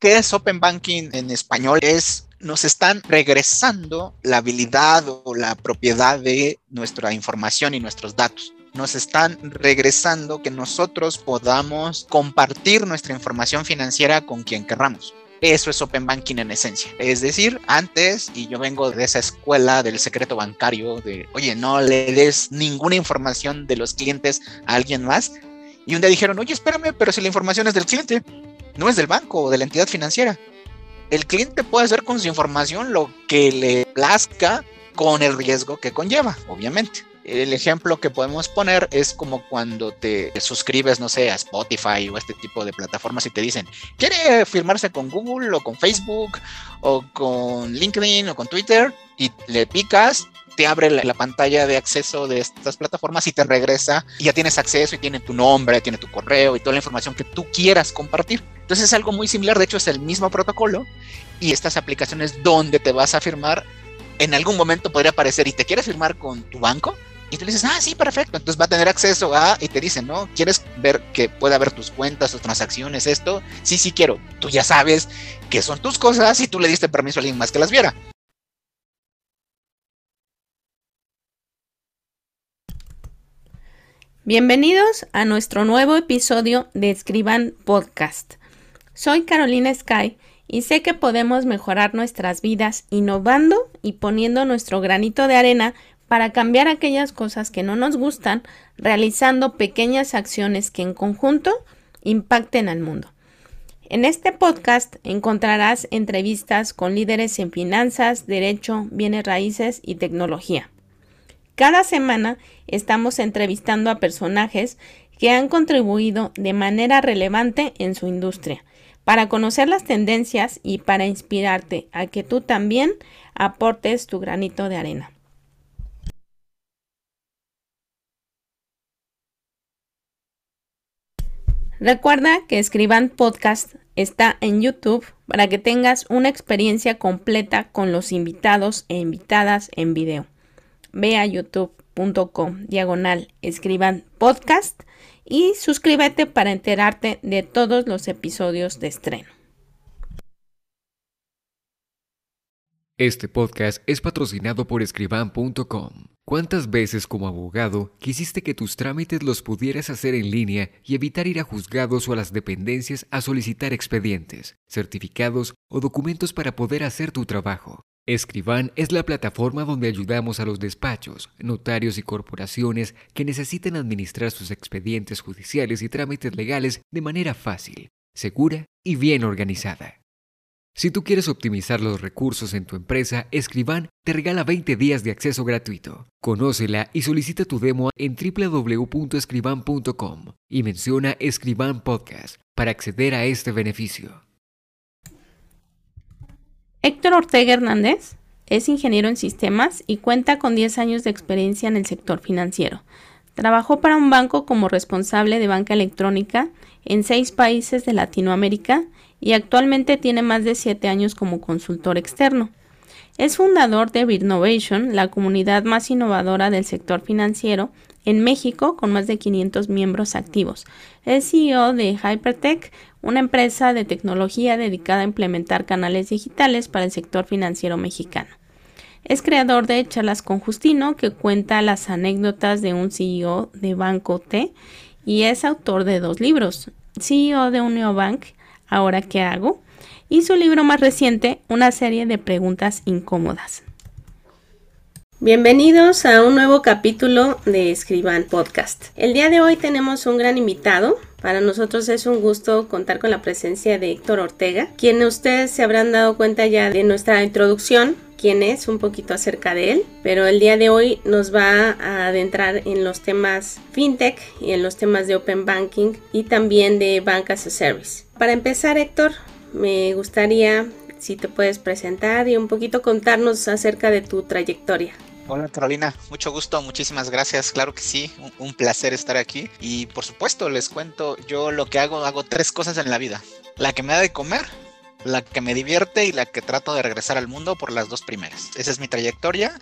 ¿Qué es Open Banking en español? Es nos están regresando la habilidad o la propiedad de nuestra información y nuestros datos. Nos están regresando que nosotros podamos compartir nuestra información financiera con quien querramos. Eso es Open Banking en esencia. Es decir, antes, y yo vengo de esa escuela del secreto bancario, de, oye, no le des ninguna información de los clientes a alguien más. Y un día dijeron, oye, espérame, pero si la información es del cliente, no es del banco o de la entidad financiera. El cliente puede hacer con su información lo que le plazca con el riesgo que conlleva, obviamente. El ejemplo que podemos poner es como cuando te suscribes, no sé, a Spotify o este tipo de plataformas y te dicen, ¿quiere firmarse con Google o con Facebook o con LinkedIn o con Twitter? Y le picas te abre la, pantalla de acceso de estas plataformas y te regresa y ya tienes acceso y tiene tu nombre, tiene tu correo y toda la información que tú quieras compartir. Entonces es algo muy similar, de hecho es el mismo protocolo y estas aplicaciones donde te vas a firmar, en algún momento podría aparecer y te quieres firmar con tu banco y tú le dices, ah, sí, perfecto, entonces va a tener acceso a, y te dicen, ¿no? ¿Quieres ver que pueda ver tus cuentas, tus transacciones, esto? Sí, sí quiero. Tú ya sabes que son tus cosas y tú le diste permiso a alguien más que las viera. Bienvenidos a nuestro nuevo episodio de Escriban Podcast. Soy Carolina Sky y sé que podemos mejorar nuestras vidas innovando y poniendo nuestro granito de arena para cambiar aquellas cosas que no nos gustan, realizando pequeñas acciones que en conjunto impacten al mundo. En este podcast encontrarás entrevistas con líderes en finanzas, derecho, bienes raíces y tecnología. Cada semana estamos entrevistando a personajes que han contribuido de manera relevante en su industria para conocer las tendencias y para inspirarte a que tú también aportes tu granito de arena. Recuerda que Escriban Podcast está en YouTube para que tengas una experiencia completa con los invitados e invitadas en video. Ve a youtube.com diagonal escriban podcast y suscríbete para enterarte de todos los episodios de estreno. Este podcast es patrocinado por escriban.com. ¿Cuántas veces como abogado quisiste que tus trámites los pudieras hacer en línea y evitar ir a juzgados o a las dependencias a solicitar expedientes, certificados o documentos para poder hacer tu trabajo? Escriban es la plataforma donde ayudamos a los despachos, notarios y corporaciones que necesiten administrar sus expedientes judiciales y trámites legales de manera fácil, segura y bien organizada. Si tú quieres optimizar los recursos en tu empresa, Escriban te regala 20 días de acceso gratuito. Conócela y solicita tu demo en www.escriban.com y menciona Escriban Podcast para acceder a este beneficio. Héctor Ortega Hernández es ingeniero en sistemas y cuenta con 10 años de experiencia en el sector financiero. Trabajó para un banco como responsable de banca electrónica en seis países de Latinoamérica y actualmente tiene más de siete años como consultor externo. Es fundador de Birnovation, la comunidad más innovadora del sector financiero en México con más de 500 miembros activos. Es CEO de Hypertech, una empresa de tecnología dedicada a implementar canales digitales para el sector financiero mexicano. Es creador de Charlas con Justino, que cuenta las anécdotas de un CEO de Banco T, y es autor de dos libros, CEO de Uniobank ¿Ahora qué hago? Y su libro más reciente, una serie de preguntas incómodas. Bienvenidos a un nuevo capítulo de Escriban Podcast. El día de hoy tenemos un gran invitado. Para nosotros es un gusto contar con la presencia de Héctor Ortega, quien ustedes se habrán dado cuenta ya de nuestra introducción quién es, un poquito acerca de él, pero el día de hoy nos va a adentrar en los temas fintech y en los temas de open banking y también de bank as a service. Para empezar, Héctor, me gustaría si te puedes presentar y un poquito contarnos acerca de tu trayectoria. Hola Carolina, mucho gusto, muchísimas gracias, claro que sí, un, placer estar aquí y por supuesto les cuento, yo lo que hago, hago tres cosas en la vida, la que me da de comer, la que me divierte y la que trato de regresar al mundo por las dos primeras. Esa es mi trayectoria.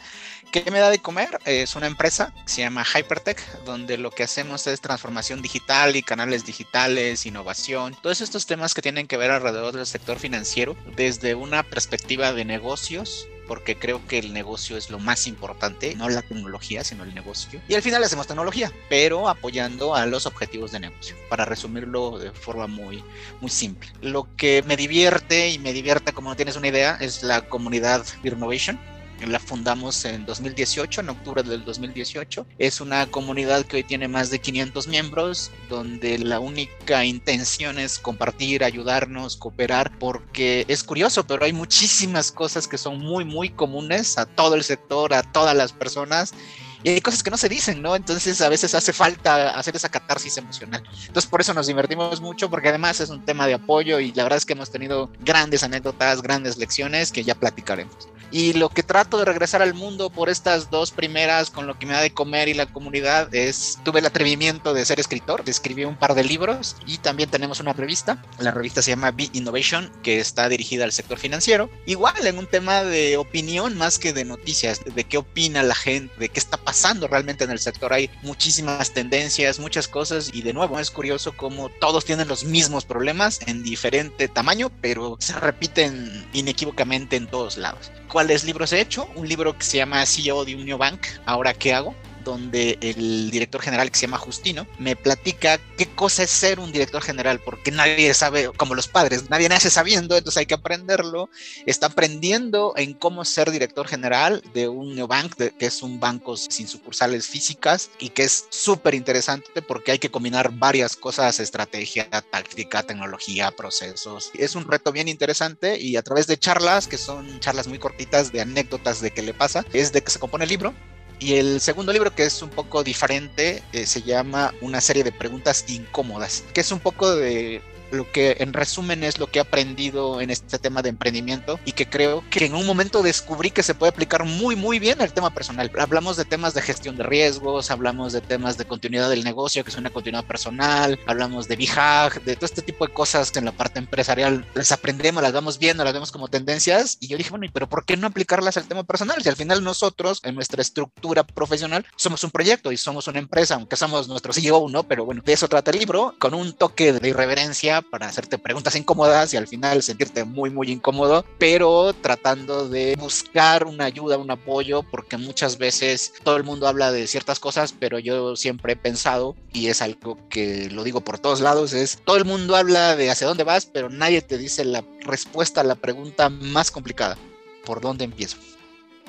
¿Qué me da de comer? Es una empresa que se llama Hypertech, donde lo que hacemos es transformación digital y canales digitales, innovación, todos estos temas que tienen que ver alrededor del sector financiero desde una perspectiva de negocios porque creo que el negocio es lo más importante, no la tecnología, sino el negocio. Y al final hacemos tecnología, pero apoyando a los objetivos de negocio, para resumirlo de forma muy, muy simple. Lo que me divierte y me divierte como no tienes una idea es la comunidad Innovation la fundamos en 2018, en octubre del 2018. Es una comunidad que hoy tiene más de 500 miembros, donde la única intención es compartir, ayudarnos, cooperar, porque es curioso, pero hay muchísimas cosas que son muy, muy comunes a todo el sector, a todas las personas y hay cosas que no se dicen, ¿no? Entonces a veces hace falta hacer esa catarsis emocional. Entonces por eso nos divertimos mucho, porque además es un tema de apoyo y la verdad es que hemos tenido grandes anécdotas, grandes lecciones que ya platicaremos. Y lo que trato de regresar al mundo por estas dos primeras, con lo que me da de comer y la comunidad, es tuve el atrevimiento de ser escritor, escribí un par de libros y también tenemos una revista. La revista se llama Be Innovation, que está dirigida al sector financiero. Igual en un tema de opinión más que de noticias, de qué opina la gente, de qué está pasando realmente en el sector. Hay muchísimas tendencias, muchas cosas y de nuevo es curioso cómo todos tienen los mismos problemas en diferente tamaño, pero se repiten inequívocamente en todos lados cuáles libros he hecho. Un libro que se llama CEO de Union Bank, Ahora qué hago, donde el director general que se llama Justino me platica qué cosa es ser un director general, porque nadie sabe, como los padres, nadie nace sabiendo, entonces hay que aprenderlo. Está aprendiendo en cómo ser director general de un neobank, que es un banco sin sucursales físicas y que es súper interesante porque hay que combinar varias cosas, estrategia, táctica, tecnología, procesos. Es un reto bien interesante y a través de charlas, que son charlas muy cortitas de anécdotas de qué le pasa, es de que se compone el libro y el segundo libro, que es un poco diferente, eh, se llama Una serie de preguntas incómodas, que es un poco de lo que en resumen es lo que he aprendido en este tema de emprendimiento y que creo que en un momento descubrí que se puede aplicar muy muy bien al tema personal. Hablamos de temas de gestión de riesgos, hablamos de temas de continuidad del negocio, que es una continuidad personal, hablamos de BIHAG, de todo este tipo de cosas que en la parte empresarial las aprendemos, las vamos viendo, las vemos como tendencias y yo dije, bueno, pero por qué no aplicarlas al tema personal? Si al final nosotros en nuestra estructura profesional somos un proyecto y somos una empresa, aunque somos nuestro CEO, ¿no? Pero bueno, de eso trata el libro, con un toque de irreverencia para hacerte preguntas incómodas y al final sentirte muy, muy incómodo, pero tratando de buscar una ayuda, un apoyo, porque muchas veces todo el mundo habla de ciertas cosas, pero yo siempre he pensado, y es algo que lo digo por todos lados, es todo el mundo habla de hacia dónde vas, pero nadie te dice la respuesta a la pregunta más complicada, ¿por dónde empiezo?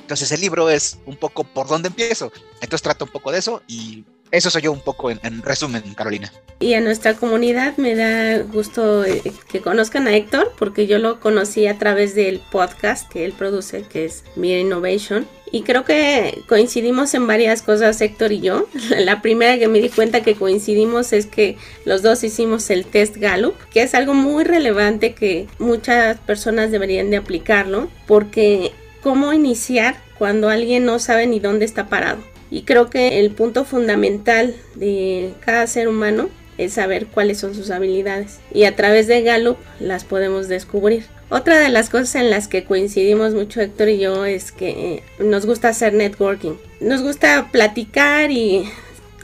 Entonces el libro es un poco por dónde empiezo. Entonces trata un poco de eso y eso soy yo un poco en, resumen, Carolina. Y a nuestra comunidad me da gusto eh, que conozcan a Héctor, porque yo lo conocí a través del podcast que él produce, que es Mir Innovation. Y creo que coincidimos en varias cosas, Héctor y yo. La primera que me di cuenta que coincidimos es que los dos hicimos el test Gallup, que es algo muy relevante que muchas personas deberían de aplicarlo, porque cómo iniciar cuando alguien no sabe ni dónde está parado. Y creo que el punto fundamental de cada ser humano es saber cuáles son sus habilidades. Y a través de Gallup las podemos descubrir. Otra de las cosas en las que coincidimos mucho Héctor y yo es que nos gusta hacer networking. Nos gusta platicar y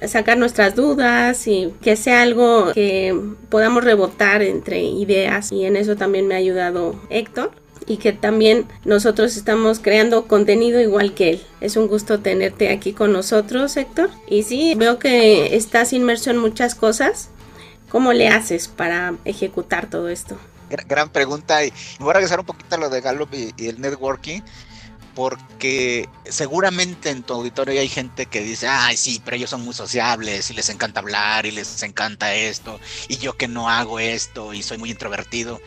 sacar nuestras dudas y que sea algo que podamos rebotar entre ideas y en eso también me ha ayudado Héctor y que también nosotros estamos creando contenido igual que él. Es un gusto tenerte aquí con nosotros, Héctor. Y sí, veo que estás inmerso en muchas cosas. ¿Cómo le haces para ejecutar todo esto? Gran pregunta y voy a regresar un poquito a lo de Gallup y, el networking porque seguramente en tu auditorio hay gente que dice, ay, sí, pero ellos son muy sociables y les encanta hablar y les encanta esto, y yo que no hago esto y soy muy introvertido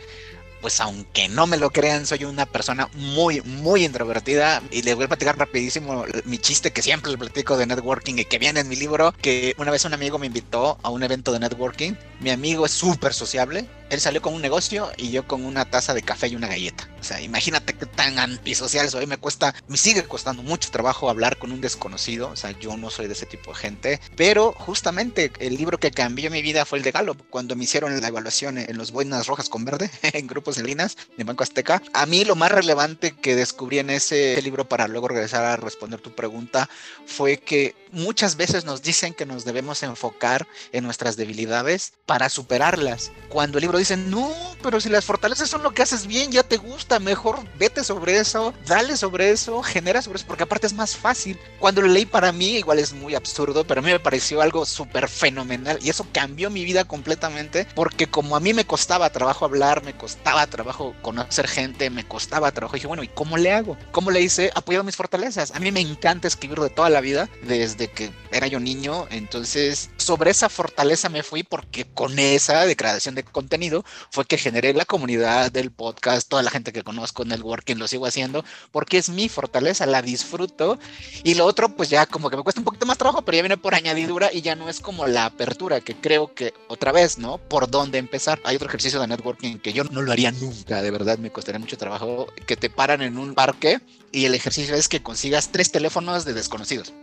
pues aunque no me lo crean, soy una persona muy, muy introvertida. Y les voy a platicar rapidísimo mi chiste que siempre le platico de networking y que viene en mi libro, que una vez un amigo me invitó a un evento de networking. Mi amigo es súper sociable, Él salió con un negocio y yo con una taza de café y una galleta. O sea, imagínate qué tan antisocial soy. Me cuesta, me sigue costando mucho trabajo hablar con un desconocido. O sea, yo no soy de ese tipo de gente. Pero justamente el libro que cambió mi vida fue el de Galo. Cuando me hicieron la evaluación en los boinas rojas con verde, en grupos en líneas de Banco Azteca, a mí lo más relevante que descubrí en ese libro para luego regresar a responder tu pregunta fue que muchas veces nos dicen que nos debemos enfocar en nuestras debilidades para superarlas. Cuando el libro dice, no, pero si las fortalezas son lo que haces bien, ya te gusta, mejor vete sobre eso, dale sobre eso, genera sobre eso, porque aparte es más fácil. Cuando lo leí para mí, igual es muy absurdo, pero a mí me pareció algo súper fenomenal y eso cambió mi vida completamente, porque como a mí me costaba trabajo hablar, me costaba trabajo conocer gente, me costaba trabajo, dije, bueno, ¿y cómo le hago? ¿Cómo le hice? Apoyado mis fortalezas. A mí me encanta escribir de toda la vida, desde que era yo niño, entonces sobre esa fortaleza me fui porque con esa declaración de contenido fue que generé la comunidad del podcast, toda la gente que conozco, networking, lo sigo haciendo, porque es mi fortaleza, la disfruto. Y lo otro, pues ya como que me cuesta un poquito más trabajo, pero ya viene por añadidura y ya no es como la apertura, que creo que otra vez, ¿no? Por dónde empezar. Hay otro ejercicio de networking que yo no lo haría nunca, de verdad, me costaría mucho trabajo, que te paran en un parque y el ejercicio es que consigas tres teléfonos de desconocidos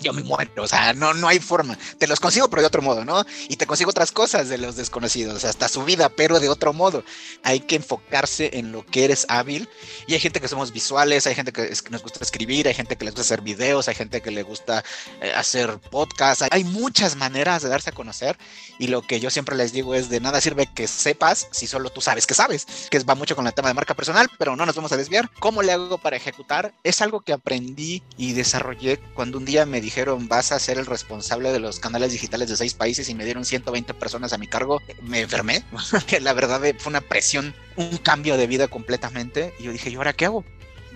yo me muero, o sea, no, no hay forma. Te los consigo, pero de otro modo, ¿no? Y te consigo otras cosas de los desconocidos, hasta su vida, pero de otro modo. Hay que enfocarse en lo que eres hábil. Y hay gente que somos visuales, hay gente que, nos gusta escribir, hay gente que les gusta hacer videos, hay gente que le gusta eh, hacer podcasts. Hay muchas maneras de darse a conocer. Y lo que yo siempre les digo es de nada sirve que sepas si solo tú sabes que sabes, que va mucho con el tema de marca personal, pero no nos vamos a desviar. ¿Cómo le hago para ejecutar? Es algo que aprendí y desarrollé cuando un día me dijeron vas a ser el responsable de los canales digitales de seis países y me dieron 120 personas a mi cargo, me enfermé. la verdad fue una presión, un cambio de vida completamente. Y yo dije, ¿y ahora qué hago?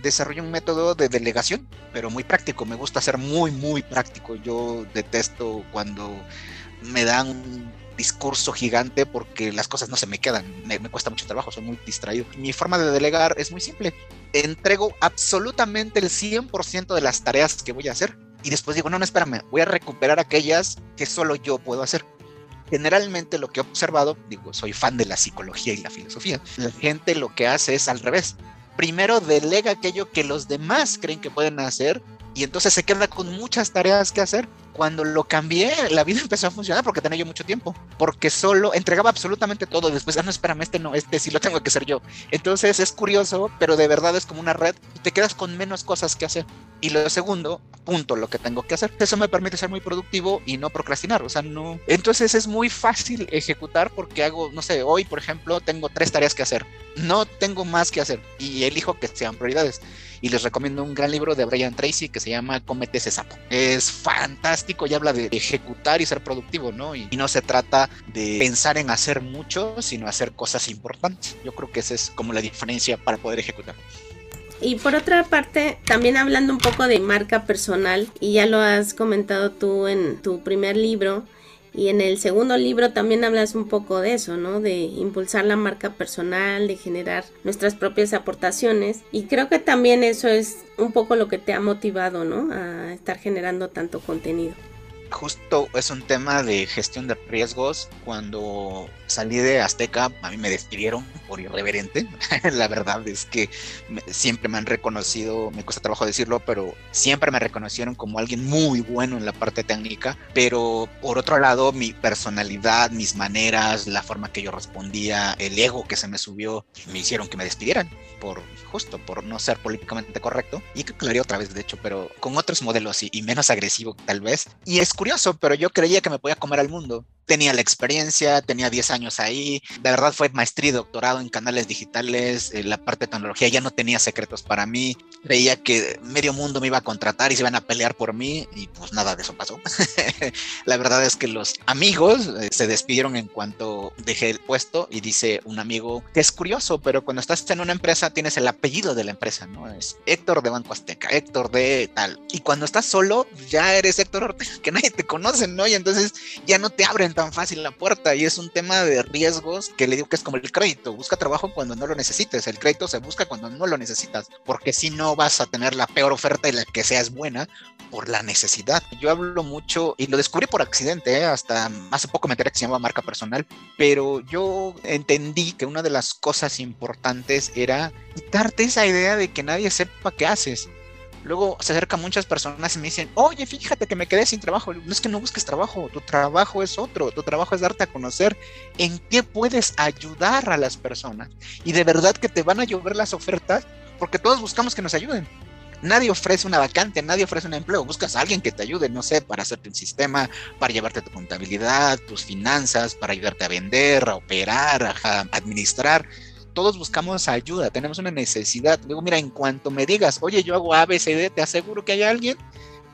Desarrollo un método de delegación, pero muy práctico. Me gusta ser muy, muy práctico. Yo detesto cuando me dan un discurso gigante porque las cosas no se me quedan, me, cuesta mucho trabajo, soy muy distraído. Mi forma de delegar es muy simple, entrego absolutamente el 100% de las tareas que voy a hacer y después digo, no, no, espérame, voy a recuperar aquellas que solo yo puedo hacer. Generalmente lo que he observado, digo, soy fan de la psicología y la filosofía, la gente lo que hace es al revés. Primero delega aquello que los demás creen que pueden hacer y entonces se queda con muchas tareas que hacer cuando lo cambié, la vida empezó a funcionar porque tenía yo mucho tiempo, porque solo entregaba absolutamente todo y después, ah, no, espérame, este no, este sí lo tengo que hacer yo. Entonces es curioso, pero de verdad es como una red y te quedas con menos cosas que hacer. Y lo segundo, punto lo que tengo que hacer. Eso me permite ser muy productivo y no procrastinar, o sea, no. Entonces es muy fácil ejecutar porque hago, no sé, hoy, por ejemplo, tengo tres tareas que hacer. No tengo más que hacer y elijo que sean prioridades. Y les recomiendo un gran libro de Brian Tracy que se llama Comete ese sapo. Es fantástico y habla de ejecutar y ser productivo, ¿no? Y, no se trata de pensar en hacer mucho, sino hacer cosas importantes. Yo creo que esa es como la diferencia para poder ejecutar. Y por otra parte, también hablando un poco de marca personal, y ya lo has comentado tú en tu primer libro, y en el segundo libro también hablas un poco de eso, ¿no? De impulsar la marca personal, de generar nuestras propias aportaciones. Y creo que también eso es un poco lo que te ha motivado, ¿no? A estar generando tanto contenido justo es un tema de gestión de riesgos. Cuando salí de Azteca, a mí me despidieron por irreverente. la verdad es que siempre me han reconocido, me cuesta trabajo decirlo, pero siempre me reconocieron como alguien muy bueno en la parte técnica. Pero por otro lado, mi personalidad, mis maneras, la forma que yo respondía, el ego que se me subió, me hicieron que me despidieran por justo por no ser políticamente correcto. Y que lo otra vez, de hecho, pero con otros modelos y, y menos agresivo tal vez. Y es curioso, pero yo creía que me podía comer al mundo tenía la experiencia, tenía 10 años ahí, de verdad fue maestría y doctorado en canales digitales, eh, la parte de tecnología ya no tenía secretos para mí, creía que medio mundo me iba a contratar y se iban a pelear por mí y pues nada de eso pasó. la verdad es que los amigos eh, se despidieron en cuanto dejé el puesto y dice un amigo que es curioso, pero cuando estás en una empresa tienes el apellido de la empresa, ¿no? Es Héctor de Banco Azteca, Héctor de tal. Y cuando estás solo ya eres Héctor Ortega, que nadie te conoce, ¿no? Y entonces ya no te abren tan fácil la puerta y es un tema de riesgos que le digo que es como el crédito. Busca trabajo cuando no lo necesites. El crédito se busca cuando no lo necesitas, porque si no vas a tener la peor oferta y la que sea es buena por la necesidad. Yo hablo mucho y lo descubrí por accidente, ¿eh? hasta hace poco me enteré que se llama marca personal, pero yo entendí que una de las cosas importantes era quitarte esa idea de que nadie sepa qué haces. Luego se acercan muchas personas y me dicen, oye, fíjate que me quedé sin trabajo. No es que no busques trabajo, tu trabajo es otro, tu trabajo es darte a conocer en qué puedes ayudar a las personas. Y de verdad que te van a llover las ofertas porque todos buscamos que nos ayuden. Nadie ofrece una vacante, nadie ofrece un empleo. Buscas a alguien que te ayude, no sé, para hacerte un sistema, para llevarte tu contabilidad, tus finanzas, para ayudarte a vender, a operar, a administrar todos buscamos ayuda, tenemos una necesidad. Luego, mira, en cuanto me digas, oye, yo hago ABCD, te aseguro que hay alguien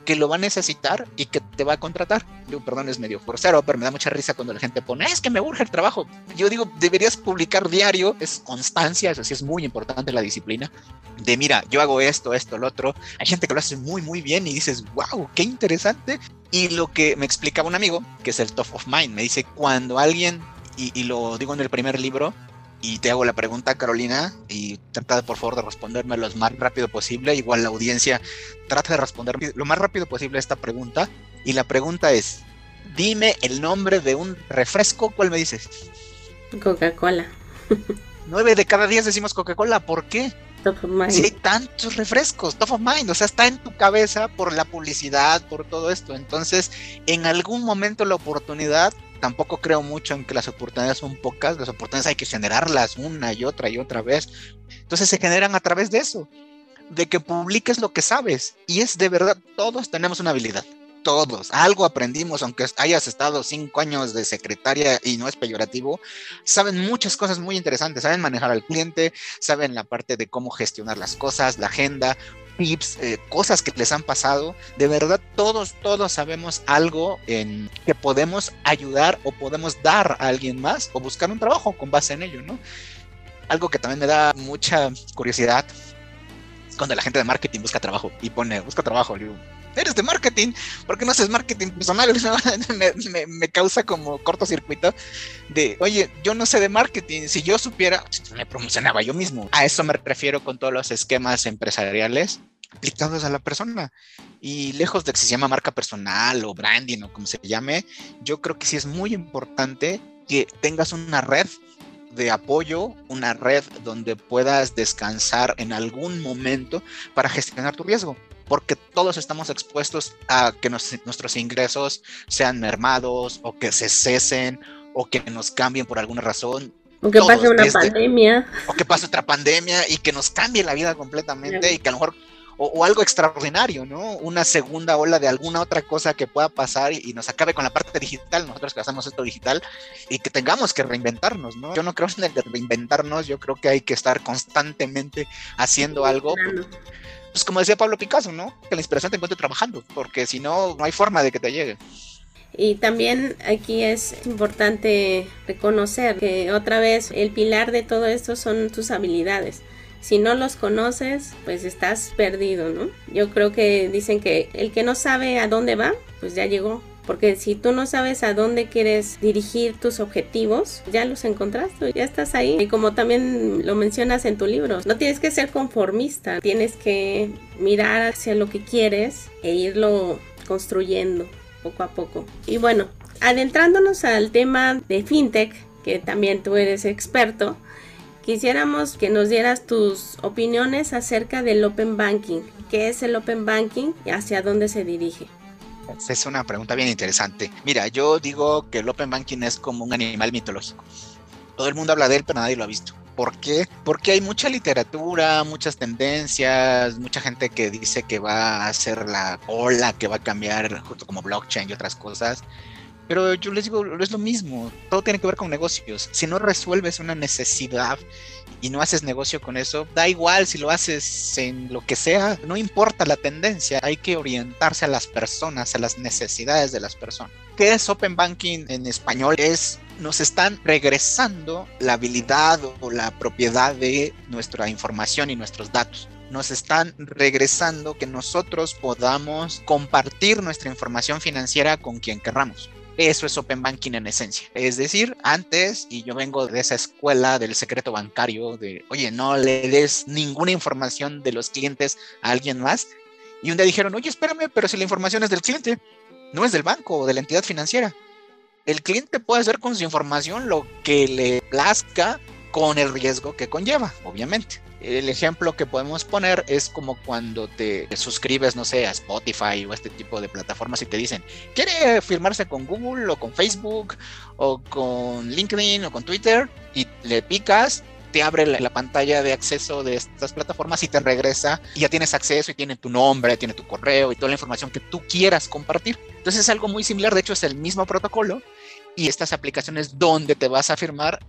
que lo va a necesitar y que te va a contratar. Digo, perdón, es medio forcero, pero me da mucha risa cuando la gente pone, es que me urge el trabajo. Yo digo, deberías publicar diario, es constancia, eso sí es muy importante la disciplina, de mira, yo hago esto, esto, lo otro. Hay gente que lo hace muy, muy bien y dices, wow, qué interesante. Y lo que me explicaba un amigo, que es el top of mind, me dice, cuando alguien, y, y lo digo en el primer libro, y te hago la pregunta, Carolina, y trata por favor de responderme lo más rápido posible. Igual la audiencia trata de responder lo más rápido posible a esta pregunta. Y la pregunta es, dime el nombre de un refresco, ¿cuál me dices? Coca-Cola. Nueve de cada diez decimos Coca-Cola, ¿por qué? Top of mind. Si hay tantos refrescos, top of mind, o sea, está en tu cabeza por la publicidad, por todo esto. Entonces, en algún momento la oportunidad tampoco creo mucho en que las oportunidades son pocas, las oportunidades hay que generarlas una y otra y otra vez. Entonces se generan a través de eso, de que publiques lo que sabes. Y es de verdad, todos tenemos una habilidad, todos. Algo aprendimos, aunque hayas estado cinco años de secretaria y no es peyorativo, saben muchas cosas muy interesantes, saben manejar al cliente, saben la parte de cómo gestionar las cosas, la agenda, tips, eh, cosas que les han pasado. De verdad, todos, todos sabemos algo en que podemos ayudar o podemos dar a alguien más o buscar un trabajo con base en ello, ¿no? Algo que también me da mucha curiosidad cuando la gente de marketing busca trabajo y pone, busca trabajo, digo, eres de marketing, ¿por qué no haces marketing personal? me, me, causa como cortocircuito de, oye, yo no sé de marketing, si yo supiera, me promocionaba yo mismo. A eso me refiero con todos los esquemas empresariales aplicados a la persona. Y lejos de que se llama marca personal o branding o como se llame, yo creo que sí es muy importante que tengas una red de apoyo, una red donde puedas descansar en algún momento para gestionar tu riesgo, porque todos estamos expuestos a que nuestros ingresos sean mermados o que se cesen o que nos cambien por alguna razón. O que pase una pandemia. O que pase otra pandemia y que nos cambie la vida completamente y que a lo mejor o, algo extraordinario, ¿no? Una segunda ola de alguna otra cosa que pueda pasar y, nos acabe con la parte digital, nosotros que hacemos esto digital, y que tengamos que reinventarnos, ¿no? Yo no creo en el de reinventarnos, yo creo que hay que estar constantemente haciendo algo. Pues como decía Pablo Picasso, ¿no? Que la inspiración te encuentre trabajando, porque si no, no hay forma de que te llegue. Y también aquí es importante reconocer que otra vez el pilar de todo esto son tus habilidades si no los conoces, pues estás perdido, ¿no? Yo creo que dicen que el que no sabe a dónde va, pues ya llegó. Porque si tú no sabes a dónde quieres dirigir tus objetivos, ya los encontraste, ya estás ahí. Y como también lo mencionas en tu libro, no tienes que ser conformista, tienes que mirar hacia lo que quieres e irlo construyendo poco a poco. Y bueno, adentrándonos al tema de fintech, que también tú eres experto, Quisiéramos que nos dieras tus opiniones acerca del Open Banking. ¿Qué es el Open Banking y hacia dónde se dirige? Es una pregunta bien interesante. Mira, yo digo que el Open Banking es como un animal mitológico. Todo el mundo habla de él, pero nadie lo ha visto. ¿Por qué? Porque hay mucha literatura, muchas tendencias, mucha gente que dice que va a ser la ola, que va a cambiar justo como blockchain y otras cosas. Pero yo les digo, es lo mismo, todo tiene que ver con negocios. Si no resuelves una necesidad y no haces negocio con eso, da igual si lo haces en lo que sea, no importa la tendencia, hay que orientarse a las personas, a las necesidades de las personas. ¿Qué es Open Banking en español? Es nos están regresando la habilidad o la propiedad de nuestra información y nuestros datos nos están regresando que nosotros podamos compartir nuestra información financiera con quien querramos Eso es Open Banking en esencia. Es decir, antes, y yo vengo de esa escuela del secreto bancario, de, oye, no le des ninguna información de los clientes a alguien más. Y un día dijeron, oye, espérame, pero si la información es del cliente, no es del banco o de la entidad financiera. El cliente puede hacer con su información lo que le plazca con el riesgo que conlleva, obviamente. El ejemplo que podemos poner es como cuando te suscribes, no sé, a Spotify o este tipo de plataformas y te dicen, ¿quiere firmarse con Google o con Facebook o con LinkedIn o con Twitter? Y le picas, te abre la, pantalla de acceso de estas plataformas y te regresa y ya tienes acceso y tiene tu nombre, tiene tu correo y toda la información que tú quieras compartir. Entonces es algo muy similar, de hecho es el mismo protocolo y estas aplicaciones donde te vas a firmar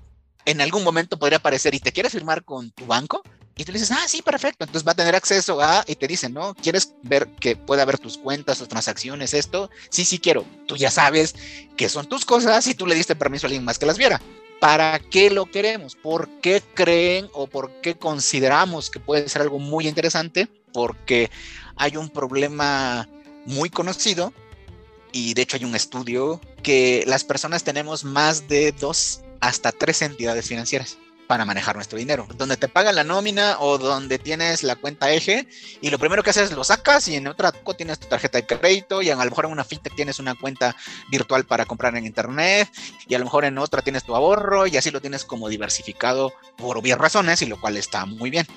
en algún momento podría aparecer y te quieres firmar con tu banco, y tú le dices, ah, sí, perfecto. Entonces va a tener acceso a, y te dicen, ¿no? ¿Quieres ver que pueda ver tus cuentas, tus transacciones, esto? Sí, sí quiero. Tú ya sabes que son tus cosas y tú le diste permiso a alguien más que las viera. ¿Para qué lo queremos? ¿Por qué creen o por qué consideramos que puede ser algo muy interesante? Porque hay un problema muy conocido y de hecho hay un estudio que las personas tenemos más de dos hasta tres entidades financieras para manejar nuestro dinero. Donde te pagan la nómina o donde tienes la cuenta eje y lo primero que haces es lo sacas y en otra tienes tu tarjeta de crédito y a lo mejor en una fintech tienes una cuenta virtual para comprar en internet y a lo mejor en otra tienes tu ahorro y así lo tienes como diversificado por obvias razones y lo cual está muy bien.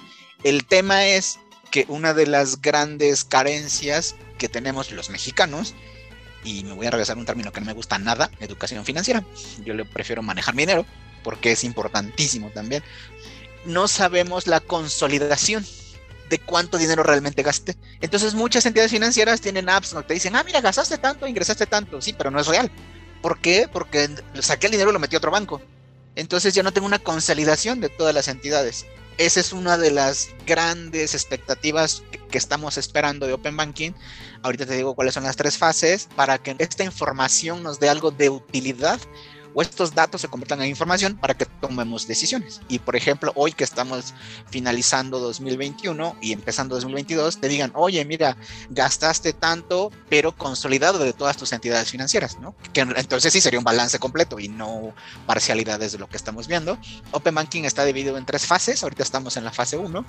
El tema es que una de las grandes carencias que tenemos los mexicanos y me voy a regresar a un término que no me gusta nada, educación financiera. Yo le prefiero manejar mi dinero porque es importantísimo también, no sabemos la consolidación de cuánto dinero realmente gasté. Entonces muchas entidades financieras tienen apps donde te dicen, ah, mira, gastaste tanto, ingresaste tanto, sí, pero no es real. ¿Por qué? Porque saqué el dinero y lo metí a otro banco. Entonces ya no tengo una consolidación de todas las entidades. Esa es una de las grandes expectativas que estamos esperando de Open Banking. Ahorita te digo cuáles son las tres fases para que esta información nos dé algo de utilidad o estos datos se conviertan en información para que tomemos decisiones. Y por ejemplo, hoy que estamos finalizando 2021 y empezando 2022, te digan, oye, mira, gastaste tanto, pero consolidado de todas tus entidades financieras, ¿no? Que entonces sí sería un balance completo y no parcialidades de lo que estamos viendo. Open Banking está dividido en tres fases, ahorita estamos en la fase 1,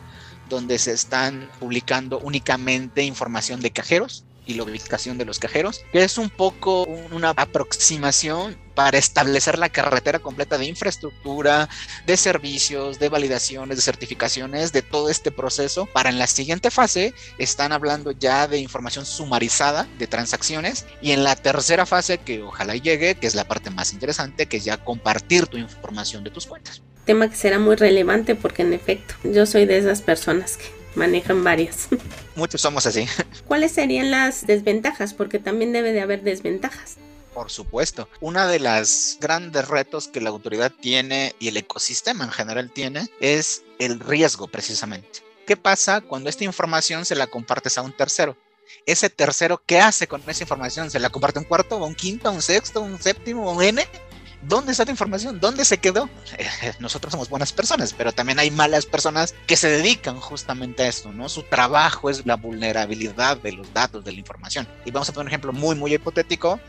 donde se están publicando únicamente información de cajeros, y la ubicación de los cajeros, que es un poco una aproximación para establecer la carretera completa de infraestructura, de servicios, de validaciones, de certificaciones, de todo este proceso. Para en la siguiente fase están hablando ya de información sumarizada de transacciones y en la tercera fase que ojalá llegue, que es la parte más interesante, que es ya compartir tu información de tus cuentas. Tema que será muy relevante porque en efecto yo soy de esas personas que manejan varias. Muchos somos así. ¿Cuáles serían las desventajas? Porque también debe de haber desventajas. Por supuesto. Una de las grandes retos que la autoridad tiene y el ecosistema en general tiene es el riesgo precisamente. ¿Qué pasa cuando esta información se la compartes a un tercero? Ese tercero, ¿qué hace con esa información? ¿Se la comparte a un cuarto, a un quinto, a un sexto, a un séptimo, un N? ¿Dónde está la información? ¿Dónde se quedó? nosotros somos buenas personas, pero también hay malas personas que se dedican justamente a esto, ¿no? Su trabajo es la vulnerabilidad de los datos, de la información. Y vamos a poner un ejemplo muy, muy hipotético,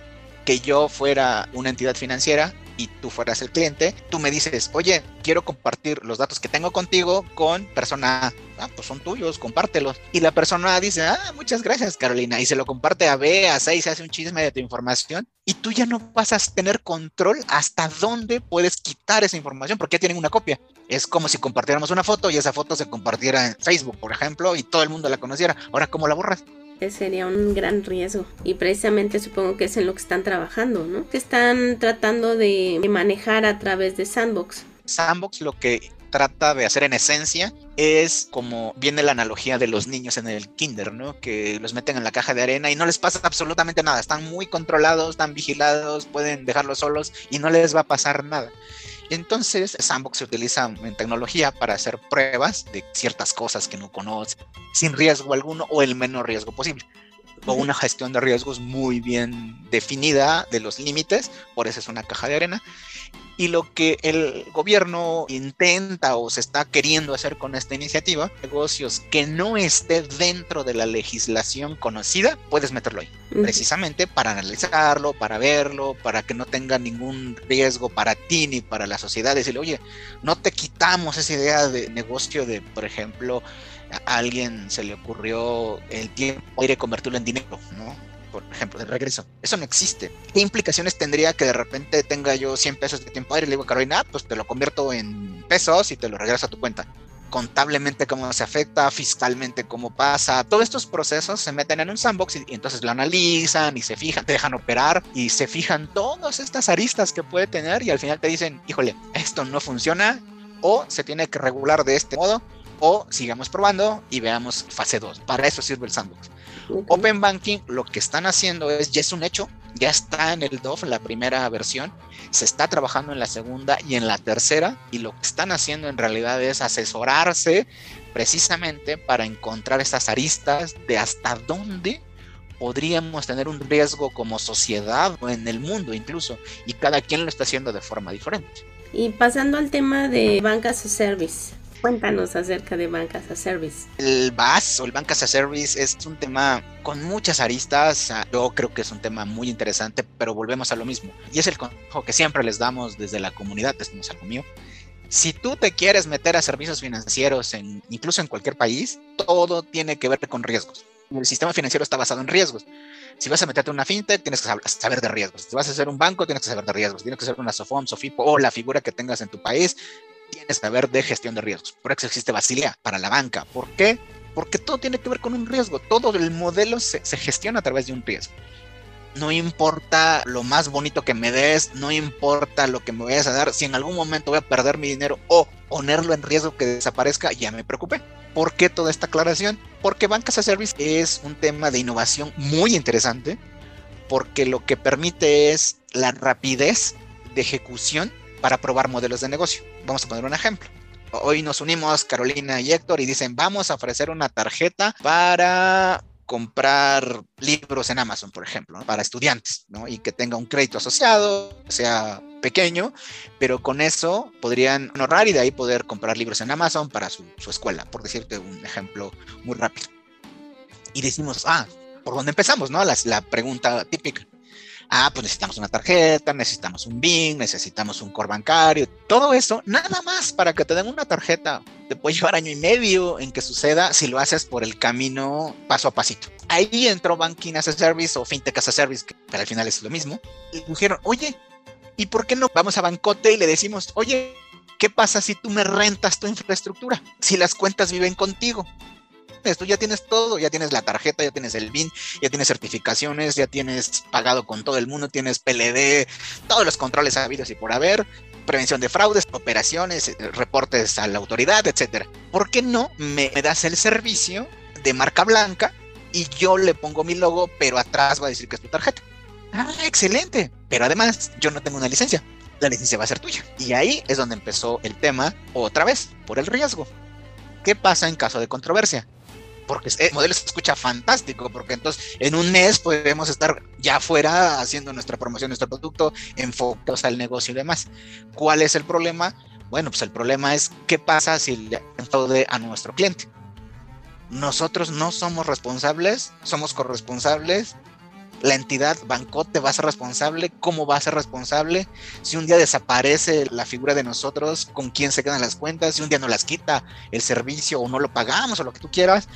que yo fuera una entidad financiera y tú fueras el cliente, tú me dices, oye, quiero compartir los datos que tengo contigo con persona A. Ah, pues son tuyos, compártelos. Y la persona A dice, ah, muchas gracias, Carolina. Y se lo comparte a B, a C y se hace un chisme de tu información. Y tú ya no vas a tener control hasta dónde puedes quitar esa información, porque ya tienen una copia. Es como si compartiéramos una foto y esa foto se compartiera en Facebook, por ejemplo, y todo el mundo la conociera. Ahora, ¿cómo la borras? Sería un gran riesgo y precisamente supongo que es en lo que están trabajando, ¿no? Que están tratando de manejar a través de Sandbox. Sandbox lo que trata de hacer en esencia es como viene la analogía de los niños en el kinder, ¿no? Que los meten en la caja de arena y no les pasa absolutamente nada, están muy controlados, están vigilados, pueden dejarlos solos y no les va a pasar nada. Entonces, Sandbox se utiliza en tecnología para hacer pruebas de ciertas cosas que no conoce, sin riesgo alguno o el menor riesgo posible. O una gestión de riesgos muy bien definida de los límites, por eso es una caja de arena. Y lo que el gobierno intenta o se está queriendo hacer con esta iniciativa, negocios que no esté dentro de la legislación conocida, puedes meterlo ahí, precisamente para analizarlo, para verlo, para que no tenga ningún riesgo para ti ni para la sociedad. Decirle, oye, no te quitamos esa idea de negocio de, por ejemplo, a alguien se le ocurrió el tiempo ir convertirlo en dinero, ¿no? Por ejemplo, de regreso. Eso no existe. ¿Qué implicaciones tendría que de repente tenga yo 100 pesos de tiempo aire y le digo a Carolina, pues te lo convierto en pesos y te lo regreso a tu cuenta? Contablemente cómo se afecta, fiscalmente cómo pasa. Todos estos procesos se meten en un sandbox y, entonces lo analizan y se fijan, te dejan operar y se fijan todas estas aristas que puede tener y al final te dicen, híjole, esto no funciona o se tiene que regular de este modo o sigamos probando y veamos fase 2. Para eso sirve el sandbox. Open Banking lo que están haciendo es, ya es un hecho, ya está en el DOF, la primera versión, se está trabajando en la segunda y en la tercera, y lo que están haciendo en realidad es asesorarse precisamente para encontrar esas aristas de hasta dónde podríamos tener un riesgo como sociedad o en el mundo incluso, y cada quien lo está haciendo de forma diferente. Y pasando al tema de bancas o service, Cuéntanos acerca de Bancas a Service. El BAS o el Bancas a Service es un tema con muchas aristas. Yo creo que es un tema muy interesante, pero volvemos a lo mismo. Y es el consejo que siempre les damos desde la comunidad, esto no es algo mío. Si tú te quieres meter a servicios financieros, en, incluso en cualquier país, todo tiene que ver con riesgos. El sistema financiero está basado en riesgos. Si vas a meterte en una fintech, tienes que saber de riesgos. Si vas a hacer un banco, tienes que saber de riesgos. Tienes que ser una SOFOM, SOFIPO o la figura que tengas en tu país tienes que saber de gestión de riesgos. Por eso existe Basilea para la banca. ¿Por qué? Porque todo tiene que ver con un riesgo. Todo el modelo se, gestiona a través de un riesgo. No importa lo más bonito que me des, no importa lo que me vayas a dar, si en algún momento voy a perder mi dinero o ponerlo en riesgo que desaparezca, ya me preocupé. ¿Por qué toda esta aclaración? Porque Bancas a Service es un tema de innovación muy interesante, porque lo que permite es la rapidez de ejecución para probar modelos de negocio. Vamos a poner un ejemplo. Hoy nos unimos Carolina y Héctor y dicen, vamos a ofrecer una tarjeta para comprar libros en Amazon, por ejemplo, para estudiantes, ¿no? Y que tenga un crédito asociado, sea pequeño, pero con eso podrían ahorrar y de ahí poder comprar libros en Amazon para su, escuela, por decirte un ejemplo muy rápido. Y decimos, ah, ¿por dónde empezamos, no? La pregunta típica ah, pues necesitamos una tarjeta, necesitamos un BIN, necesitamos un core bancario, todo eso, nada más para que te den una tarjeta. Te puede llevar año y medio en que suceda si lo haces por el camino paso a pasito. Ahí entró Banking as a Service o FinTech as a Service, que al final es lo mismo. Y dijeron, oye, ¿y por qué no vamos a Bancote y le decimos, oye, ¿qué pasa si tú me rentas tu infraestructura? Si las cuentas viven contigo tú ya tienes todo, ya tienes la tarjeta, ya tienes el BIN, ya tienes certificaciones, ya tienes pagado con todo el mundo, tienes PLD, todos los controles habidos y por haber, prevención de fraudes, operaciones, eh, reportes a la autoridad, etcétera. ¿Por qué no me, das el servicio de marca blanca y yo le pongo mi logo, pero atrás va a decir que es tu tarjeta? Ah, excelente. Pero además, yo no tengo una licencia. La licencia va a ser tuya. Y ahí es donde empezó el tema, otra vez, por el riesgo. ¿Qué pasa en caso de controversia? Porque el modelo se escucha fantástico, porque entonces en un mes podemos estar ya afuera haciendo nuestra promoción, nuestro producto, enfocados al negocio y demás. ¿Cuál es el problema? Bueno, pues el problema es qué pasa si le fraude a nuestro cliente. Nosotros no somos responsables, somos corresponsables. La entidad Bancote va a ser responsable, cómo va a ser responsable, si un día desaparece la figura de nosotros, con quién se quedan las cuentas, si un día no las quita el servicio o no lo pagamos o lo que tú quieras,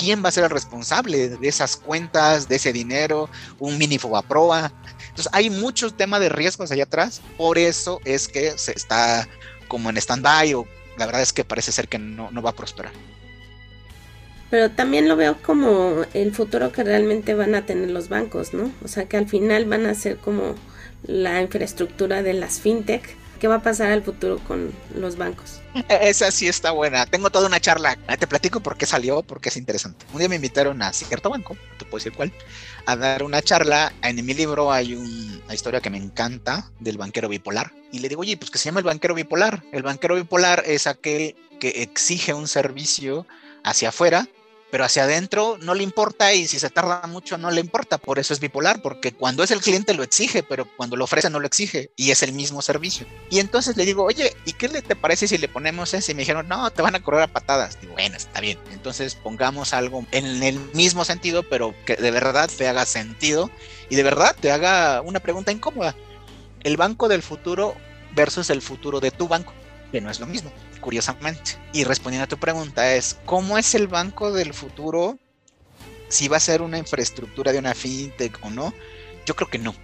quién va a ser el responsable de esas cuentas, de ese dinero, un mini proa. Entonces hay muchos temas de riesgos allá atrás, por eso es que se está como en stand-by o la verdad es que parece ser que no, no va a prosperar. Pero también lo veo como el futuro que realmente van a tener los bancos, ¿no? O sea que al final van a ser como la infraestructura de las fintech ¿Qué va a pasar al futuro con los bancos? Esa sí está buena. Tengo toda una charla. Te platico por qué salió, porque es interesante. Un día me invitaron a cierto banco, te puedo decir cuál, a dar una charla. En mi libro hay una historia que me encanta del banquero bipolar. Y le digo, oye, pues que se llama el banquero bipolar. El banquero bipolar es aquel que exige un servicio hacia afuera pero hacia adentro no le importa y si se tarda mucho no le importa. Por eso es bipolar, porque cuando es el cliente lo exige, pero cuando lo ofrece no lo exige y es el mismo servicio. Y entonces le digo, oye, ¿y qué te parece si le ponemos ese? Y me dijeron, no, te van a correr a patadas. Digo, bueno, está bien. Entonces pongamos algo en el mismo sentido, pero que de verdad te haga sentido y de verdad te haga una pregunta incómoda. El banco del futuro versus el futuro de tu banco, que no es lo mismo curiosamente. Y respondiendo a tu pregunta es, ¿cómo es el banco del futuro? Si va a ser una infraestructura de una fintech o no, yo creo que no.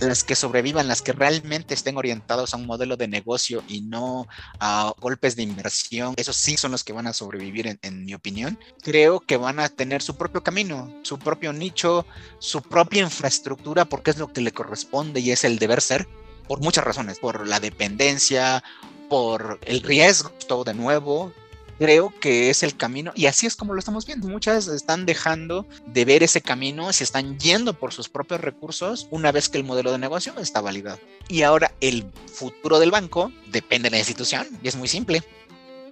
Las que sobrevivan, las que realmente estén orientados a un modelo de negocio y no a golpes de inversión, esos sí son los que van a sobrevivir en, en mi opinión. Creo que van a tener su propio camino, su propio nicho, su propia infraestructura, porque es lo que le corresponde y es el deber ser por muchas razones, por la dependencia, por el riesgo de nuevo, creo que es el camino y así es como lo estamos viendo. Muchas están dejando de ver ese camino, se están yendo por sus propios recursos una vez que el modelo de negocio está validado. Y ahora el futuro del banco depende de la institución y es muy simple.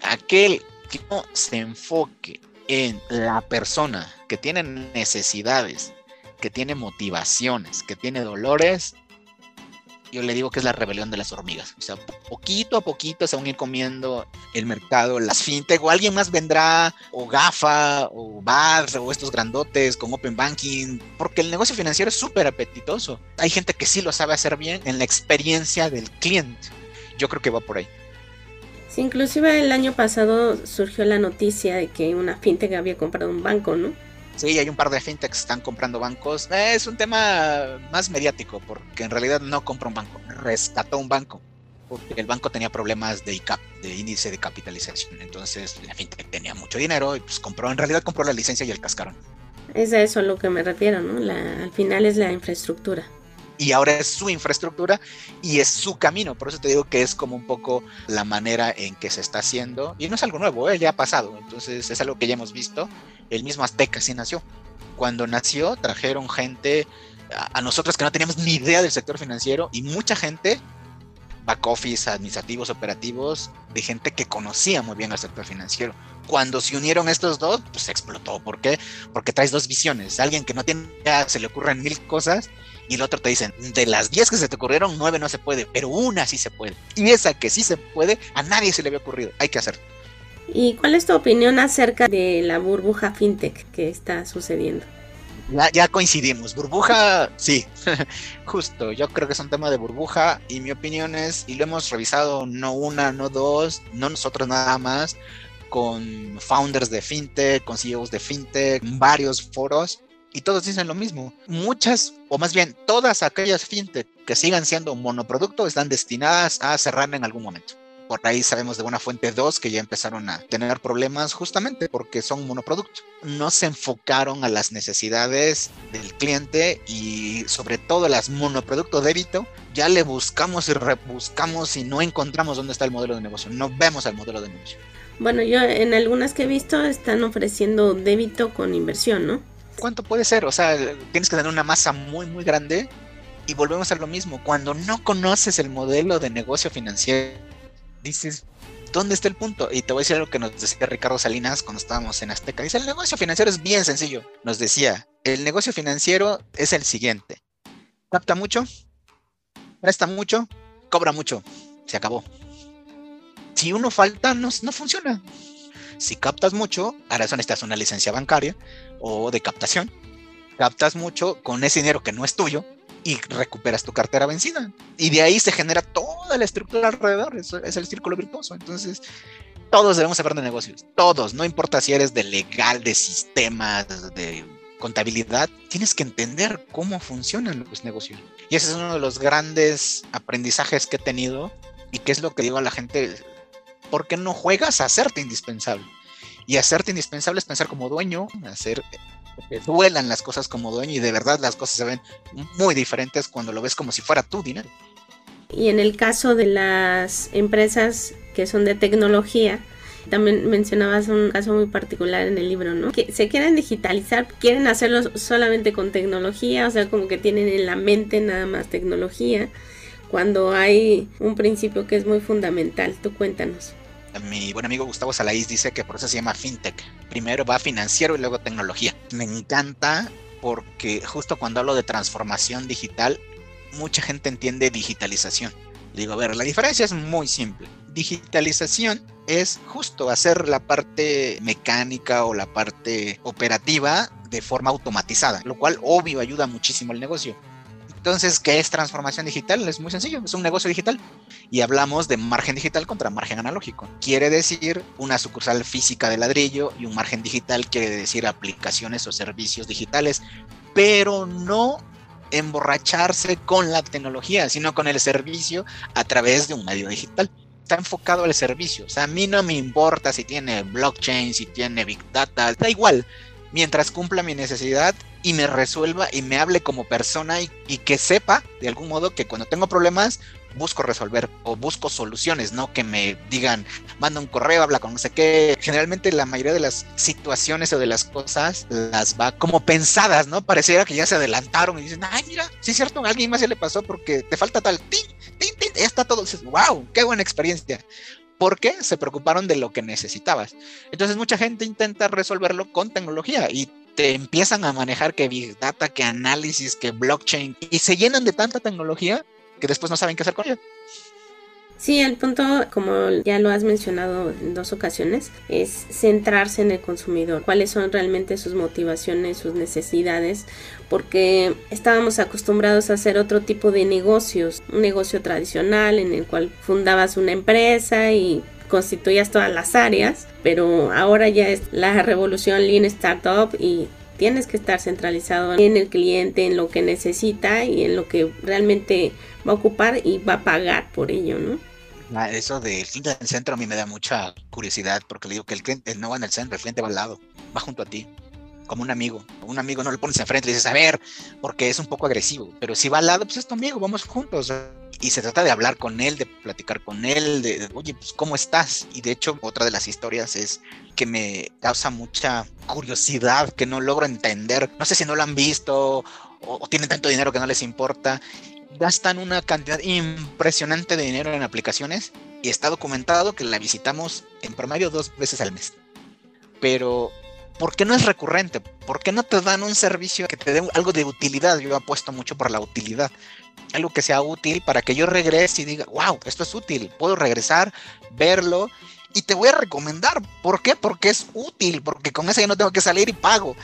Aquel que no se enfoque en la persona que tiene necesidades, que tiene motivaciones, que tiene dolores, yo le digo que es la rebelión de las hormigas. O sea, poquito a poquito se van a ir comiendo el mercado, las fintech, o alguien más vendrá, o GAFA, o BAD, o estos grandotes con Open Banking, porque el negocio financiero es súper apetitoso. Hay gente que sí lo sabe hacer bien en la experiencia del cliente. Yo creo que va por ahí. Sí, inclusive el año pasado surgió la noticia de que una fintech había comprado un banco, ¿no? Sí, hay un par de fintechs que están comprando bancos. Es un tema más mediático, porque en realidad no compró un banco, rescató un banco, porque el banco tenía problemas de ICAP, de índice de capitalización. Entonces la fintech tenía mucho dinero y pues compró, en realidad compró la licencia y el cascarón. Es a eso a lo que me refiero, ¿no? al final es la infraestructura y ahora es su infraestructura y es su camino. Por eso te digo que es como un poco la manera en que se está haciendo. Y no es algo nuevo, ¿eh? ya ha pasado. Entonces es algo que ya hemos visto. El mismo Azteca sí nació. Cuando nació trajeron gente a, nosotros que no teníamos ni idea del sector financiero y mucha gente, back office, administrativos, operativos, de gente que conocía muy bien el sector financiero. Cuando se unieron estos dos, pues explotó. ¿Por qué? Porque traes dos visiones. Alguien que no tiene, se le ocurren mil cosas y el otro te dicen, de las 10 que se te ocurrieron, 9 no se puede, pero una sí se puede. Y esa que sí se puede, a nadie se le había ocurrido, hay que hacerlo. ¿Y cuál es tu opinión acerca de la burbuja fintech que está sucediendo? Ya, coincidimos, burbuja, sí, justo, yo creo que es un tema de burbuja y mi opinión es, y lo hemos revisado no una, no dos, no nosotros nada más, con founders de fintech, con CEOs de fintech, varios foros, y todos dicen lo mismo. Muchas, o más bien todas aquellas fintech que sigan siendo monoproducto están destinadas a cerrar en algún momento. Por ahí sabemos de una fuente 2 que ya empezaron a tener problemas justamente porque son monoproducto. No se enfocaron a las necesidades del cliente y sobre todo las monoproducto débito. Ya le buscamos y rebuscamos y no encontramos dónde está el modelo de negocio. No vemos el modelo de negocio. Bueno, yo en algunas que he visto están ofreciendo débito con inversión, ¿no? ¿Cuánto puede ser? O sea, tienes que tener una masa muy, muy grande y volvemos a lo mismo. Cuando no conoces el modelo de negocio financiero, dices, ¿dónde está el punto? Y te voy a decir algo que nos decía Ricardo Salinas cuando estábamos en Azteca. Dice, el negocio financiero es bien sencillo. Nos decía, el negocio financiero es el siguiente. Capta mucho, presta mucho, cobra mucho. Se acabó. Si uno falta, no, no funciona. Si captas mucho, ahora eso necesitas una licencia bancaria o de captación. Captas mucho con ese dinero que no es tuyo y recuperas tu cartera vencida. Y de ahí se genera toda la estructura alrededor. Eso es el círculo virtuoso. Entonces, todos debemos saber de negocios. Todos. No importa si eres de legal, de sistemas, de contabilidad. Tienes que entender cómo funcionan los negocios. Y ese es uno de los grandes aprendizajes que he tenido y que es lo que digo a la gente ¿por qué no juegas a hacerte indispensable? Y hacerte indispensable es pensar como dueño, hacer que duelan las cosas como dueño y de verdad las cosas se ven muy diferentes cuando lo ves como si fuera tu dinero. Y en el caso de las empresas que son de tecnología, también mencionabas un caso muy particular en el libro, ¿no? Que se quieren digitalizar, quieren hacerlo solamente con tecnología, o sea, como que tienen en la mente nada más tecnología, cuando hay un principio que es muy fundamental. Tú cuéntanos Mi buen amigo Gustavo Salaís dice que por eso se llama fintech. Primero va financiero y luego tecnología. Me encanta porque justo cuando hablo de transformación digital, mucha gente entiende digitalización. Digo, a ver, la diferencia es muy simple. Digitalización es justo hacer la parte mecánica o la parte operativa de forma automatizada, lo cual obvio ayuda muchísimo al negocio. Entonces, ¿qué es transformación digital? Es muy sencillo, es un negocio digital. Y hablamos de margen digital contra margen analógico. Quiere decir una sucursal física de ladrillo y un margen digital quiere decir aplicaciones o servicios digitales, pero no emborracharse con la tecnología, sino con el servicio a través de un medio digital está enfocado al servicio. O sea, a mí no me importa si tiene blockchain, si tiene big data, da igual. Mientras cumpla mi necesidad y me resuelva y me hable como persona y, que sepa de algún modo que cuando tengo problemas busco resolver o busco soluciones, no que me digan, manda un correo, habla con no sé qué. Generalmente la mayoría de las situaciones o de las cosas las va como pensadas, ¿no? Pareciera que ya se adelantaron y dicen, ay, mira, sí es cierto, a alguien más se le pasó porque te falta tal, tin, tin, tin, está todo. Dices, wow, qué buena experiencia. Porque se preocuparon de lo que necesitabas. Entonces mucha gente intenta resolverlo con tecnología y te empiezan a manejar que Big Data, que análisis, que blockchain, y se llenan de tanta tecnología que después no saben qué hacer con ella. Sí, el punto, como ya lo has mencionado en dos ocasiones, es centrarse en el consumidor, cuáles son realmente sus motivaciones, sus necesidades, porque estábamos acostumbrados a hacer otro tipo de negocios, un negocio tradicional en el cual fundabas una empresa y constituías todas las áreas, pero ahora ya es la revolución Lean Startup y tienes que estar centralizado en el cliente, en lo que necesita y en lo que realmente va a ocupar y va a pagar por ello, ¿no? Ah, eso del cliente en el centro a mí me da mucha curiosidad porque le digo que el cliente no va en el centro, el cliente va al lado, va junto a ti, como un amigo. Un amigo no le pones enfrente, le dices, a ver, porque es un poco agresivo, pero si va al lado, pues es tu amigo, vamos juntos. Y se trata de hablar con él, de platicar con él, de, oye, pues ¿cómo estás? Y de hecho, otra de las historias es que me causa mucha curiosidad, que no logro entender. No sé si no lo han visto o, o tienen tanto dinero que no les importa gastan una cantidad impresionante de dinero en aplicaciones y está documentado que la visitamos en promedio dos veces al mes. Pero, ¿por qué no es recurrente? ¿Por qué no te dan un servicio que te dé algo de utilidad? Yo apuesto mucho por la utilidad. Algo que sea útil para que yo regrese y diga, wow, esto es útil. Puedo regresar, verlo y te voy a recomendar. ¿Por qué? Porque es útil, porque con eso ya no tengo que salir y pago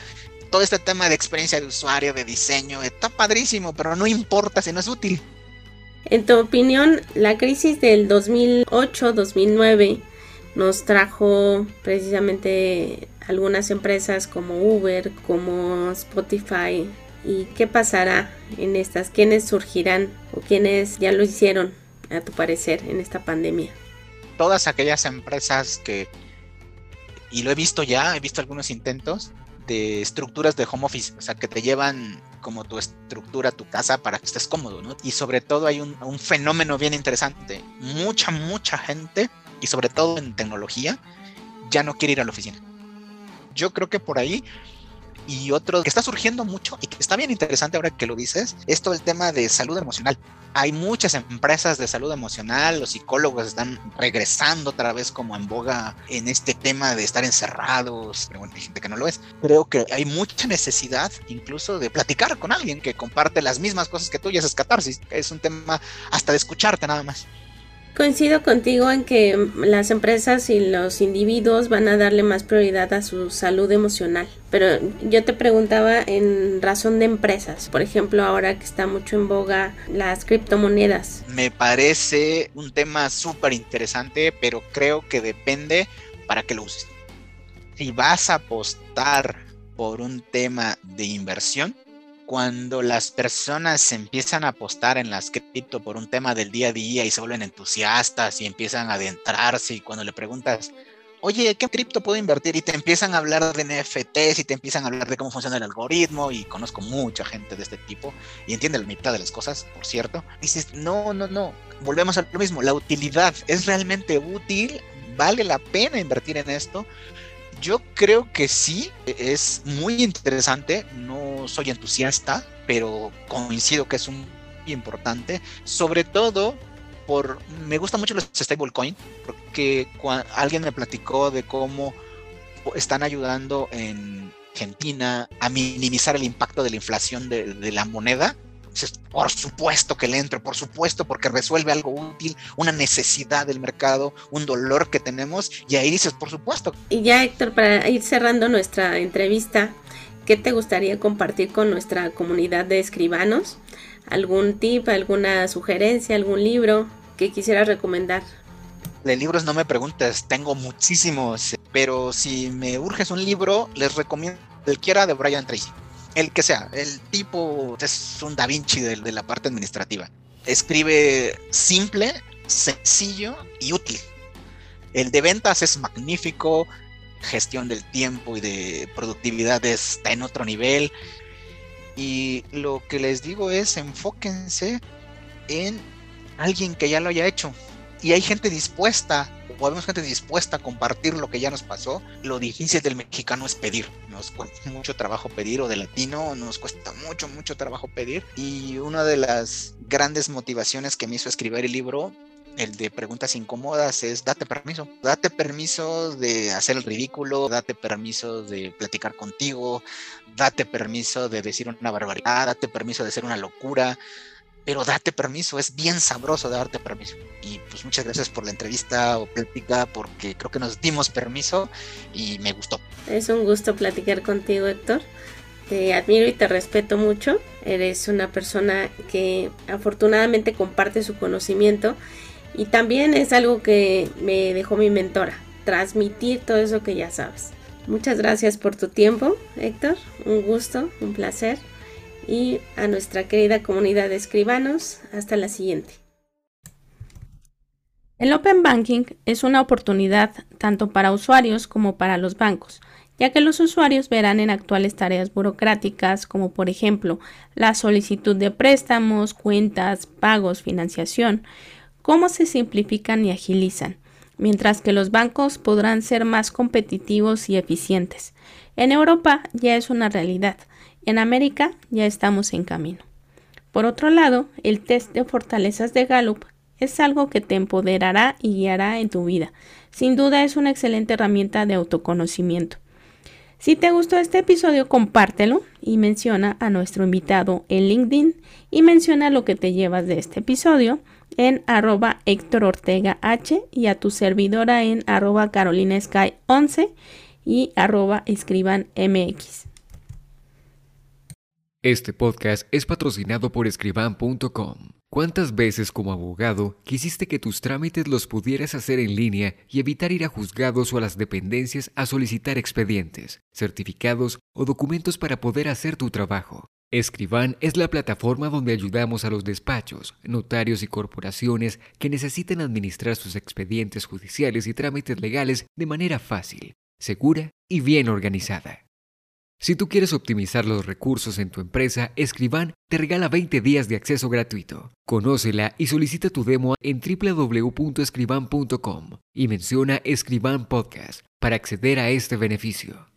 todo este tema de experiencia de usuario, de diseño, está padrísimo, pero no importa si no es útil. En tu opinión, la crisis del 2008-2009 nos trajo precisamente algunas empresas como Uber, como Spotify. ¿Y qué pasará en estas? ¿Quiénes surgirán o quiénes ya lo hicieron, a tu parecer, en esta pandemia? Todas aquellas empresas que, y lo he visto ya, he visto algunos intentos, de estructuras de home office, o sea, que te llevan como tu estructura, tu casa para que estés cómodo, ¿no? Y sobre todo hay un, un fenómeno bien interesante. Mucha, mucha gente, y sobre todo en tecnología, ya no quiere ir a la oficina. Yo creo que por ahí y otro que está surgiendo mucho y que está bien interesante ahora que lo dices, es todo el tema de salud emocional. Hay muchas empresas de salud emocional, los psicólogos están regresando otra vez como en boga en este tema de estar encerrados, pero bueno, hay gente que no lo es. Creo que hay mucha necesidad incluso de platicar con alguien que comparte las mismas cosas que tú y es catarsis. Es un tema hasta de escucharte nada más. Coincido contigo en que las empresas y los individuos van a darle más prioridad a su salud emocional. Pero yo te preguntaba en razón de empresas, por ejemplo, ahora que está mucho en boga las criptomonedas. Me parece un tema súper interesante, pero creo que depende para qué lo uses. Si vas a apostar por un tema de inversión, cuando las personas empiezan a apostar en las cripto por un tema del día a día y se vuelven entusiastas y empiezan a adentrarse y cuando le preguntas, oye, ¿qué cripto puedo invertir? Y te empiezan a hablar de NFTs y te empiezan a hablar de cómo funciona el algoritmo y conozco mucha gente de este tipo y entiende la mitad de las cosas, por cierto. Dices, no, no, no, volvemos a lo mismo, la utilidad es realmente útil, vale la pena invertir en esto. Yo creo que sí, es muy interesante, no soy entusiasta, pero coincido que es un importante, sobre todo por me gusta mucho los stablecoin porque alguien me platicó de cómo están ayudando en Argentina a minimizar el impacto de la inflación de la moneda Dices, por supuesto que le entro, por supuesto, porque resuelve algo útil, una necesidad del mercado, un dolor que tenemos, y ahí dices, por supuesto. Y ya, Héctor, para ir cerrando nuestra entrevista, ¿qué te gustaría compartir con nuestra comunidad de escribanos? ¿Algún tip, alguna sugerencia, algún libro que quisieras recomendar? De libros no me preguntes, tengo muchísimos, pero si me urges un libro, les recomiendo cualquiera de Brian Tracy el que sea, el tipo es un Da Vinci de, la parte administrativa. Escribe simple, sencillo y útil. El de ventas es magnífico, gestión del tiempo y de productividad está en otro nivel. Y lo que les digo es enfóquense en alguien que ya lo haya hecho. Y hay gente dispuesta podemos gente dispuesta a compartir lo que ya nos pasó. Lo difícil del mexicano es pedir. Nos cuesta mucho trabajo pedir, o de latino nos cuesta mucho, mucho trabajo pedir. Y una de las grandes motivaciones que me hizo escribir el libro el de preguntas incómodas es date permiso, date permiso de hacer el ridículo, date permiso de platicar contigo, date permiso de decir una barbaridad, date permiso de hacer una locura, pero date permiso, es bien sabroso darte permiso. Y pues muchas gracias por la entrevista o plática, porque creo que nos dimos permiso y me gustó. Es un gusto platicar contigo, Héctor. Te admiro y te respeto mucho. Eres una persona que afortunadamente comparte su conocimiento y también es algo que me dejó mi mentora, transmitir todo eso que ya sabes. Muchas gracias por tu tiempo, Héctor. Un gusto, un placer y a nuestra querida comunidad de escribanos. Hasta la siguiente. El Open Banking es una oportunidad tanto para usuarios como para los bancos, ya que los usuarios verán en actuales tareas burocráticas como por ejemplo la solicitud de préstamos, cuentas, pagos, financiación, cómo se simplifican y agilizan, mientras que los bancos podrán ser más competitivos y eficientes. En Europa ya es una realidad, en América ya estamos en camino. Por otro lado, el test de fortalezas de Gallup es algo que te empoderará y guiará en tu vida. Sin duda es una excelente herramienta de autoconocimiento. Si te gustó este episodio, compártelo y menciona a nuestro invitado en LinkedIn y menciona lo que te llevas de este episodio en arroba Héctor Ortega H y a tu servidora en arroba Carolina Sky 11 y arroba escriban MX. Este podcast es patrocinado por escriban.com. ¿Cuántas veces como abogado quisiste que tus trámites los pudieras hacer en línea y evitar ir a juzgados o a las dependencias a solicitar expedientes, certificados o documentos para poder hacer tu trabajo? Escriban es la plataforma donde ayudamos a los despachos, notarios y corporaciones que necesiten administrar sus expedientes judiciales y trámites legales de manera fácil, segura y bien organizada. Si tú quieres optimizar los recursos en tu empresa, Escriban te regala 20 días de acceso gratuito. Conócela y solicita tu demo en www.escriban.com y menciona Escriban Podcast para acceder a este beneficio.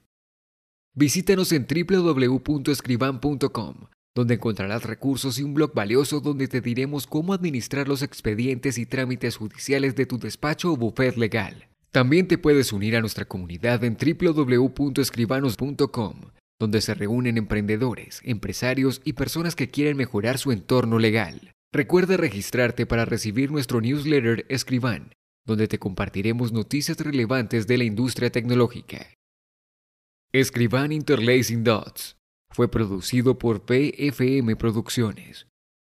Visítanos en www.escriban.com, donde encontrarás recursos y un blog valioso donde te diremos cómo administrar los expedientes y trámites judiciales de tu despacho o bufet legal. También te puedes unir a nuestra comunidad en www.escribanos.com, donde se reúnen emprendedores, empresarios y personas que quieren mejorar su entorno legal. Recuerda registrarte para recibir nuestro newsletter Escriban, donde te compartiremos noticias relevantes de la industria tecnológica. Escriban Interlacing Dots fue producido por PFM Producciones.